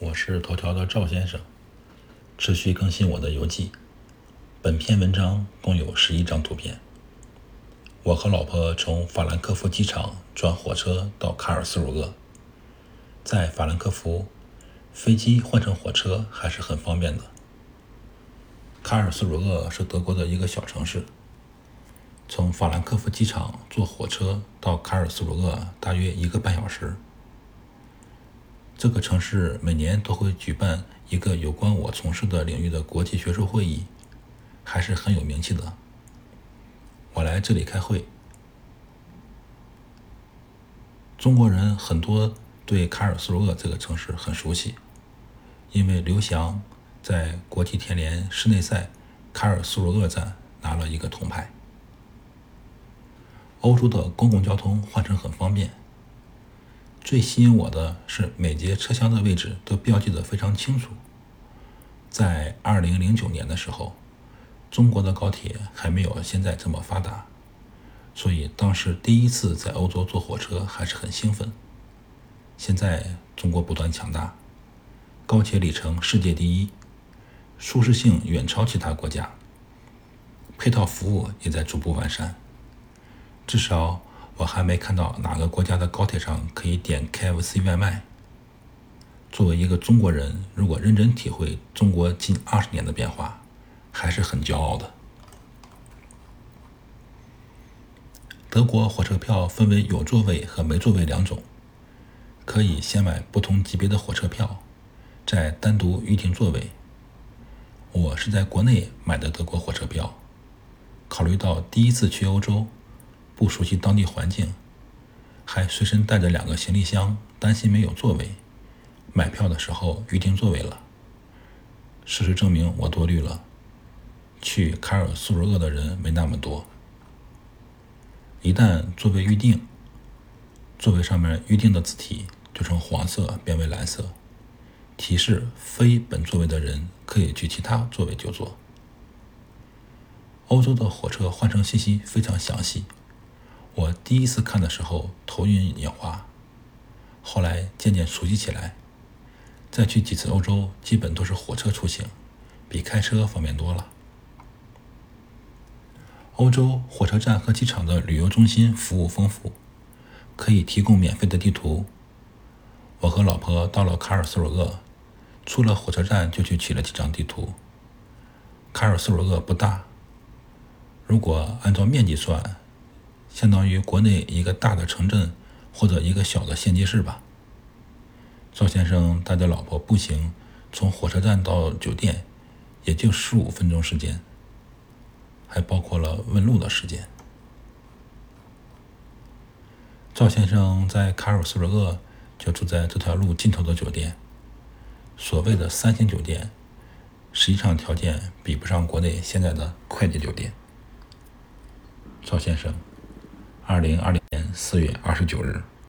我是头条的赵先生，持续更新我的游记。本篇文章共有十一张图片。我和老婆从法兰克福机场转火车到卡尔斯鲁厄。在法兰克福，飞机换成火车还是很方便的。卡尔斯鲁厄是德国的一个小城市。从法兰克福机场坐火车到卡尔斯鲁厄大约一个半小时。这个城市每年都会举办一个有关我从事的领域的国际学术会议，还是很有名气的。我来这里开会，中国人很多对卡尔斯鲁厄这个城市很熟悉，因为刘翔在国际田联室内赛卡尔斯鲁厄站拿了一个铜牌。欧洲的公共交通换乘很方便。最吸引我的是每节车厢的位置都标记得非常清楚。在二零零九年的时候，中国的高铁还没有现在这么发达，所以当时第一次在欧洲坐火车还是很兴奋。现在中国不断强大，高铁里程世界第一，舒适性远超其他国家，配套服务也在逐步完善，至少。我还没看到哪个国家的高铁上可以点 KFC 外卖。作为一个中国人，如果认真体会中国近二十年的变化，还是很骄傲的。德国火车票分为有座位和没座位两种，可以先买不同级别的火车票，再单独预订座位。我是在国内买的德国火车票，考虑到第一次去欧洲。不熟悉当地环境，还随身带着两个行李箱，担心没有座位。买票的时候预定座位了。事实证明我多虑了，去卡尔苏鲁厄的人没那么多。一旦座位预定，座位上面预定的字体就从黄色变为蓝色，提示非本座位的人可以去其他座位就坐。欧洲的火车换乘信息非常详细。我第一次看的时候头晕眼花，后来渐渐熟悉起来。再去几次欧洲，基本都是火车出行，比开车方便多了。欧洲火车站和机场的旅游中心服务丰富，可以提供免费的地图。我和老婆到了卡尔斯鲁厄，出了火车站就去取了几张地图。卡尔斯鲁厄不大，如果按照面积算。相当于国内一个大的城镇或者一个小的县级市吧。赵先生带着老婆步行从火车站到酒店，也就十五分钟时间，还包括了问路的时间。赵先生在卡尔斯鲁厄就住在这条路尽头的酒店，所谓的三星酒店，实际上条件比不上国内现在的快捷酒店。赵先生。二零二零年四月二十九日。